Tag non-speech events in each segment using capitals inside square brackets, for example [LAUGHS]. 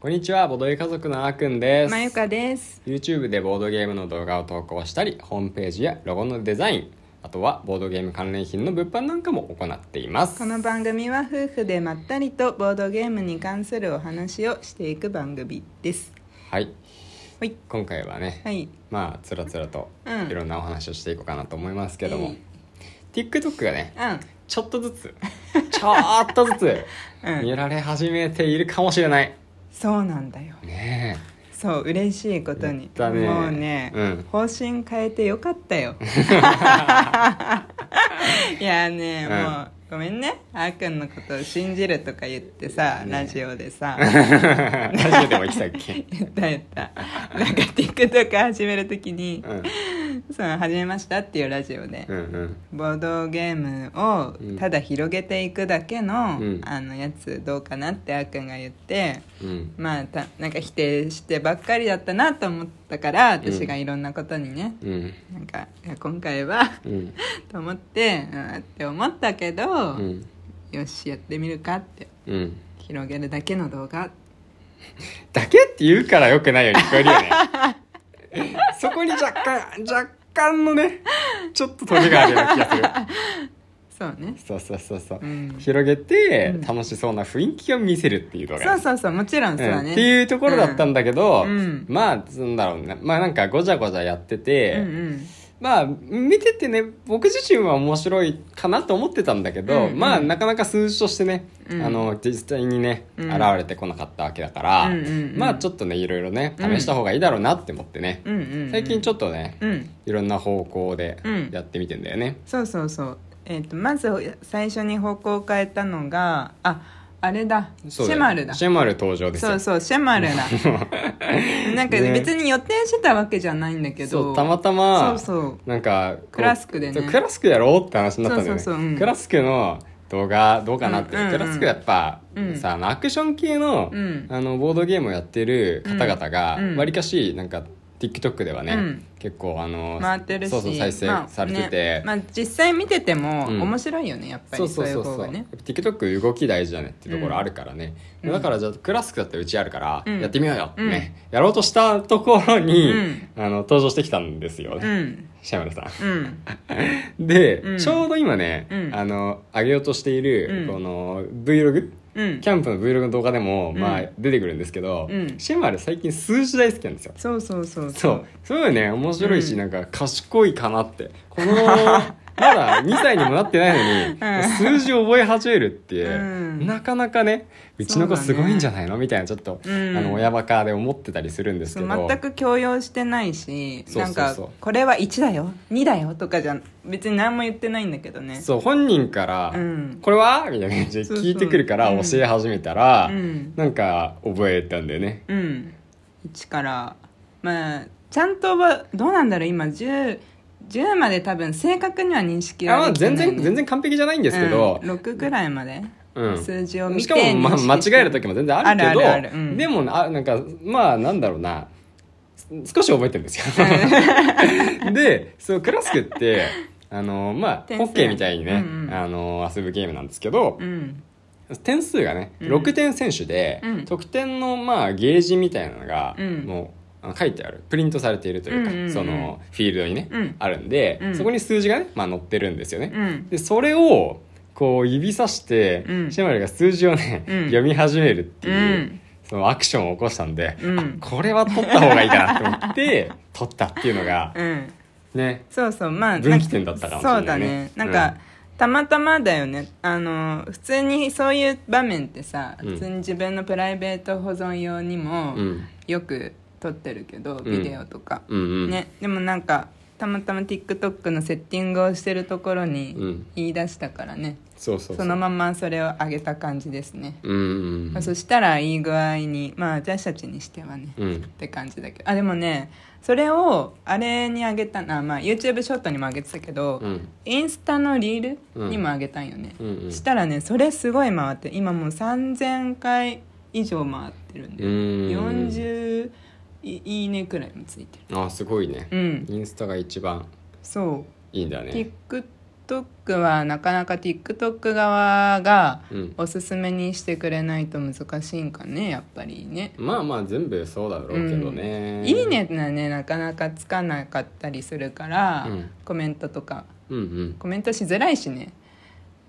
こんにちはボードゲー家族のあーくんですまゆかです。YouTube でボードゲームの動画を投稿したりホームページやロゴのデザインあとはボードゲーム関連品の物販なんかも行っていますこの番組は夫婦でまったりとボードゲームに関するお話をしていく番組です。はいはい。今回はね、はい。まあつらつらとうんいろんなお話をしていこうかなと思いますけども、うん TikTok がねうん。ちょっとずつちょっとずつ [LAUGHS] うん見られ始めているかもしれないそうなんだよ。ねそう、嬉しいことに。もうね、うん方針変えてよかったよ。[LAUGHS] いやね、うんもう、ごめんね。あーくんのことを信じるとか言ってさ、ラジオでさ。え [LAUGHS] ラジオでも言ってたっけ？[LAUGHS] 言った言ったなんか TikTok 始めるときに、うんその始めましたっていうラジオで、うんうん。ボードゲームをただ広げていくだけの,、うん。あのやつどうかなってあーくんが言ってうん。まあたなんか否定してばっかりだったなと思ったから私がいろんなことにね、うん。なんか今回はうん。[LAUGHS] と思ってうんって思ったけど、うん。よしやってみるかって。うん。広げるだけの動画。[LAUGHS] だけって言うからよくないように聞こえるよね。[LAUGHS] そこに若干若干のねちょっとトゲがあるような気がする。[LAUGHS] そうね。そうそうそうそう、うん。広げてうん。楽しそうな雰囲気を見せるっていう動画。そうそうそうもちろんそうだね、うん。っていうところだったんだけど、うん。まあなんだろうね。まあなんかごちゃごちゃやってて、うんうんまあ見ててね僕自身は面白いかなと思ってたんだけど、うんうん。まあなかなか数字としてね、うん。あの実際にね、うん。現れてこなかったわけだから、うんうんうん。まあちょっとねいろいろね試した方がいいだろうなって思ってね、うんうんうん。最近ちょっとね、うん。いろんな方向でうん。やってみてんだよね、そうそうそう。えっ、とまず最初に方向を変えたのがああれだ。シェマルだ。シェマル登場ですよ。そうそうシェマルだ。[LAUGHS] なんかね別に予定してたわけじゃないんだけど。そうたまたまそうそう。なんかクラスクでね。クラスクやろうって話になったんだよね。そうそうそううん。クラスクの動画どうかなって、うんうんうん。クラスクやっぱ、うん。さあのアクション系の,、うん。あのボードゲームをやってる方々がわりかしなんか TikTok ではね、うん。結構あの回ってるしそうそう再生まあされてて、ねまあ、実際見ててもうん。面白いよねやっぱそうりそうそうそう。そういうね。TikTok 動き大事だねってところあるからね、うん。だからじゃあクラスクだってうちあるから、うん。やってみようよ。ね、やろうとしたところに、うん。あの登場してきたんですよ。ね、うん。シャムラさん。うん。[LAUGHS] で、うん。ちょうど今ね、うん。あの上げようとしている、うん。この Vlog うん。キャンプの Vlog の動画でも、うん。まあ、出てくるんですけど、うん。シェマル最近数字大好きなんですよ。そうそうそうそう。そう。いね面白いし、うん。なんか賢いかなって。この [LAUGHS] まだ2歳にもなってないのに、うん。数字を覚え始めるって、うん。なかなかねうちの子すごいんじゃないの、みたいなちょっと、うん。あの親バカで思ってたりするんですけど。全く強要してないしなんかこれは1だよ2だよとかじゃ別に何も言ってないんだけどね。そう本人から、うん。これは？みたいな感じで聞いてくるから教え始めたら、うん。なんか覚えたんだよね。うん。1からまあちゃんとはどうなんだろう今10 10まで多分正確には認識あまあはできてない、ね、全然全然完璧じゃないんですけど、うん、6ぐらいまで、うん。数字を見てしかも、まあ、間違える時も全然あるけどでもあなんかまあなんだろうな。少し覚えてるんですよ [LAUGHS] でそうクラスクってあのまあホッケーみたいにね、うんうん。あの遊ぶゲームなんですけど、うん。点数がねうん。6点選手で、うん。得点のまあゲージみたいなのが、うん。もうあの書いてある。プリントされているというか、うんうんうん。そのフィールドにね、うん。あるんで、うん。そこに数字がね、まあ、載ってるんですよね、うん。でそれをこう指さして、うん。シェマルが数字をね、うん。読み始めるっていう、うん。そのアクションを起こしたんで、これは取った方がいいかなと思って [LAUGHS] 取ったっていうのがうん。ねそうそうまあ分岐点だったかもしれないね。そうだね。なんか、たまたまだよね。あの普通にそういう場面ってさ、うん。普通に自分のプライベート保存用にもうん。よく撮ってるけど、ん。ビデオとか、うんうん。ね。でもなんかたまたま TikTok のセッティングをしてるところうにん。言い出したからね、そうそうそのままそれを上げた感じですね、うんうんまあそしたらいい具合にまあ私たちにしてはね、うん。って感じだけど。あでもねそれをあれにあげたな、まあ、YouTube ショットにもあげてたけど、うん。インスタのリールにもあげたんよね、うんうん。したらねそれすごい回って今もう3000回以上回ってるんで、うん。40いいいねくらいもついてる。あすごいね、うん。インスタが一番そいいんだうね。TikTok はなかなか TikTok 側がうん。おすすめにしてくれないと難しいんかねやっぱりね。まあまあ全部そうだろうけどね、いいねがねなかなかつかなかったりするから、うん。コメントとか。うんうん。コメントしづらいしね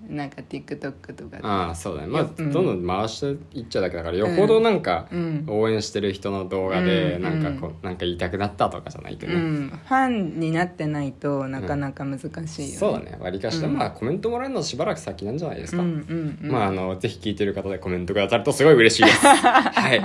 なんか TikTok とかで。ああそうだね。まあ、うん。どんどん回していっちゃうだけだからよほどなんかうん。応援してる人の動画でうんなんかこうなんか言いたくなったとかじゃないけど。ね、うん、ファンになってないとなかなか難しいよね、そうだね。割りかしで、うん。まあコメントもらえるのはしばらく先なんじゃないですか、うんうんうん。まああのぜひ聞いてる方でコメントくださるとすごい嬉しいです。[LAUGHS] はい。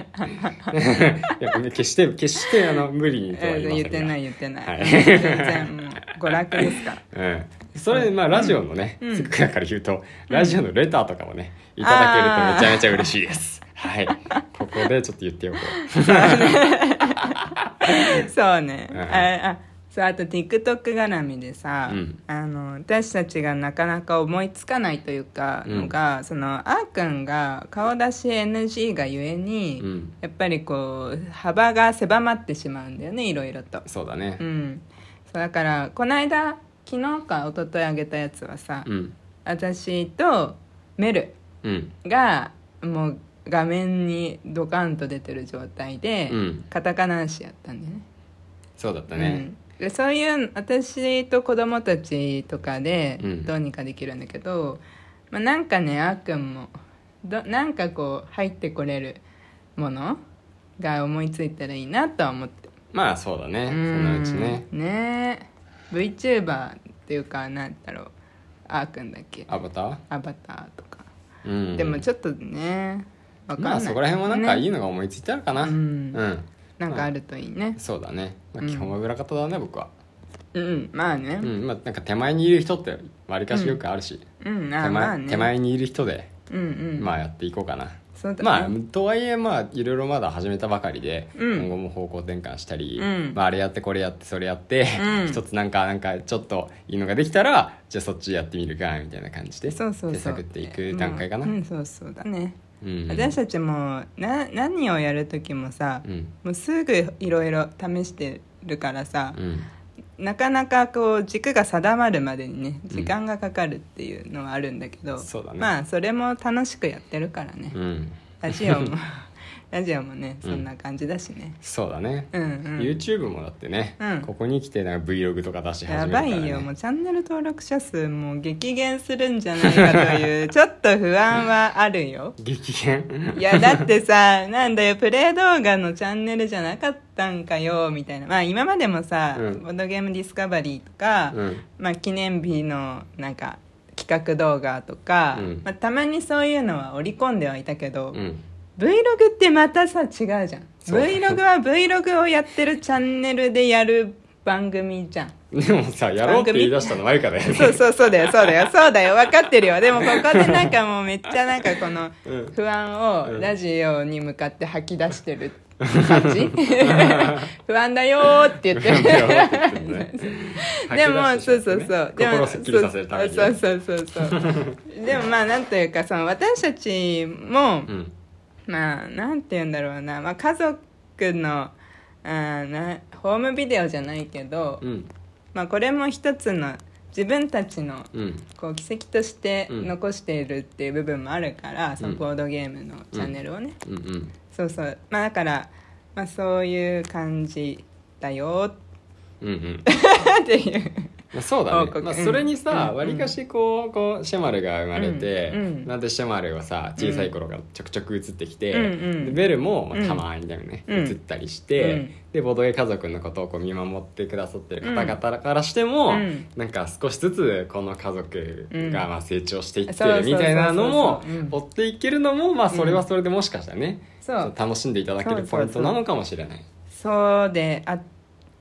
いや決して決してあの無理にとはえ言いません言ってない言ってない、はい。全然もう娯楽ですから。うんそれまあラジオのね、うん。せっかくだから言うと、ラジオのレターとかもねいただけるとめちゃめちゃ嬉しいです。はい。ここでちょっと言っておこそうね、うん。ああそうあと TikTok 絡みでさ、うん。あの私たちがなかなか思いつかないというかうん。のが、そのあーくんが顔出し NG がゆえに、う、うん、やっぱりこう幅が狭まってしまうんだよねいろいろと。そうだね。うん。そうだからこの間昨日か一昨日あげたやつはさ、うん。私とメルうん。がもう画面にドカンと出てる状態で、うん。カタカナ足やったんだよね。そうだったね、うん、でそういう私と子供たちとかでうん。どうにかできるんだけど、まあ、なんかねあーくんもどなんかこう入ってこれるものが思いついたらいいなとは思ってまあそうだね。そうんのうちね。ね。え VTuber っていうかなんだろう。あーくんだっけ？アバター？アバターとか、うん。でもちょっとねわかんない。まあそこら辺もなんかいいねのが思いついてあるかな。ううん。ん、なんかあるといいね。そうだね、まあ、うん。基本は裏方だね、僕は。うんまあね。うん。まあなんか手前にいる人ってわりかしよくあるし、うん。あ手前まあね。手前にいる人で、うんうん。まあやっていこうかなそうだねまあとはいえまあいろいろまだ始めたばかりで、うん。今後も方向転換したり、うん。まあ、あれやってこれやってそれやって、うん。一つなんかなんかちょっといいのができたらじゃあそっちやってみるかみたいな感じでそうそうそう。手探っていく段階かな、うん、そうそうだね、うん。私たちもな何をやる時もさ、うん。もうすぐいろいろ試してるからさう、んなかなかこう軸が定まるまでにね時間がかかるっていうのはあるんだけど、そうだね。まあそれも楽しくやってるからね、うん。ラジオも [LAUGHS] ラジオもねそんな感じだしね、そうだね、うん、うん。YouTube もだってね、うん。ここに来てなんか Vlog とか出し始めやるから、ね、ばいよ。もうチャンネル登録者数も激減するんじゃないかという [LAUGHS] ちょっと不安はあるよ。激減？いやだってさなんだよプレイ動画のチャンネルじゃなかったんかよみたいな。まあ今までもさ、うん。ボードゲームディスカバリーとか、うん。まあ、記念日のなんか企画動画とか、うん。まあ、たまにそういうのは織り込んではいたけど、うん Vlog ってまたさ違うじゃん。Vlog は Vlog をやってるチャンネルでやる番組じゃん。でもさやろうって言い出したのマイカだよね。そうそうそうだよそうだよそうだよ。分かってるよ。でもここでなんかもうめっちゃなんかこの [LAUGHS] うん。不安をうんラジオに向かって吐き出してる感じ？[LAUGHS] 不安だよーって言ってでもそうそうそう。でもそうそうそうそう。でもまあなんというかその私たちも、うんまあなんて言うんだろうな、まあ、家族のあーなホームビデオじゃないけど、うん。まあ、これも一つの自分たちのうん。こう奇跡としてうん。残しているっていう部分もあるから、そのボードゲームのチャンネルをね、うん。うんそうそう。まあだから、まあ、そういう感じだよ。うんうん。[LAUGHS] っていう。まあそうだね、まあ、それにさうんわり、かしこうこうシェマルが生まれて、うんうん。なんでシェマルはさ小さい頃からちょくちょく映ってきて、うんベルもまあうん。たまにだよね、うん。映ったりして、うん。でボドゲ家族のことをこう見守ってくださってる方々からしても、うん。なんか少しずつこの家族がまあ成長していってるみたいなのもうん。追っていけるのもまあそれはそれでもしかしたらね、楽しんでいただけるポイントなのかもしれない。そうであ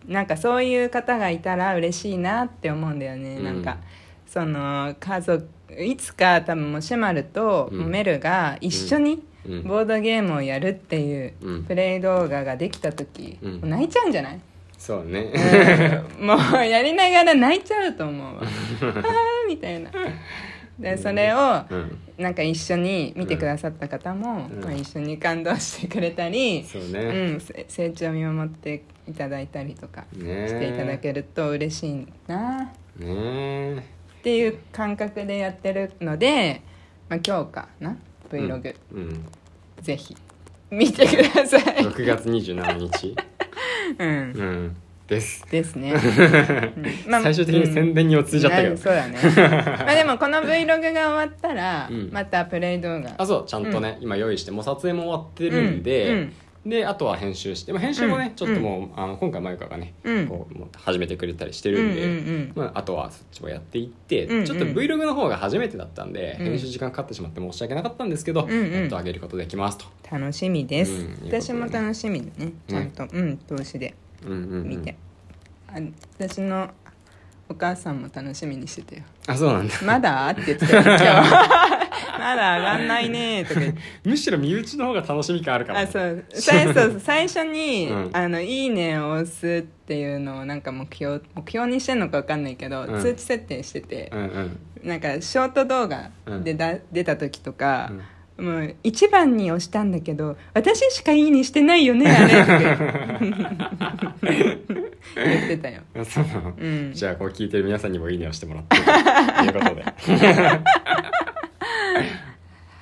なんかそういう方がいたら嬉しいなって思うんだよね、うん。なんかその家族いつか多分もうシェマルとうん。メルが一緒にうん。ボードゲームをやるっていううん。プレイ動画ができた時、うん。もう泣いちゃうんじゃない、そうね、うん。もうやりながら泣いちゃうと思うわ。[LAUGHS] あーみたいなでそれをうん。なんか一緒に見てくださった方も、うん。まあ、一緒に感動してくれたり、そううね、ん、せ成長を見守っていただいたりとかねしていただけると嬉しいな、ねえ。っていう感覚でやってるので、まあ、今日かな？Vlog、うん。ぜひ見てください。6月27日？[LAUGHS] うん。うんです。ですね、[LAUGHS] うん。まあ最終的に宣伝に落ち着いちゃったけど。うんそうだね。まあでもこの Vlog が終わったら、うん。またプレイ動画。あそうちゃんとね、今用意してもう撮影も終わってるんで、うん。うん。であとは編集して、まあ、編集もね、うん。ちょっともうあの今回まゆかがね、うん。こうもう始めてくれたりしてるんで、うんうんうん。まあ、あとはそっちをやっていって、うんうん。ちょっと Vlog の方が初めてだったんで、うん。編集時間かかってしまって申し訳なかったんですけど、うんうん。やっと上げることできますと。楽しみです、うん。いうことでね私も楽しみだね。ちゃんと、うん。投資で見て、あ私のお母さんも楽しみにしてたよ。あそうなんだ。まだ？って言ってたよ。[LAUGHS] 今日。[LAUGHS] まだ上がんないねとか。言ってむしろ身内の方が楽しみ感あるかもあそう。最そう [LAUGHS] 最初に、うん。あの「いいね」を押すっていうのをなんか目標目標にしてんのか分かんないけど、うん。通知設定してて。う、んうん。なんかショート動画でだ、出た時とか、もう一番に押したんだけど私しか「いいね」してないよねあれって。言ってたよ。あそうなの、うん。じゃあこう聞いてる皆さんにもいいねをしてもらって。[LAUGHS] ということで。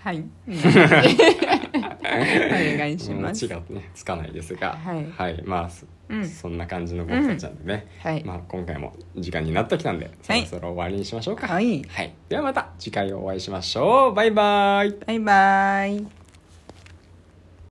はいお願いします。がねつかないですがはい。まあそ,、うん。そんな感じの僕たちなんでね、はい。まあ、今回も時間になってきたんでそろそろ終わりにしましょうか。はい。ではまた次回お会いしましょう。バイバイ。バイバイ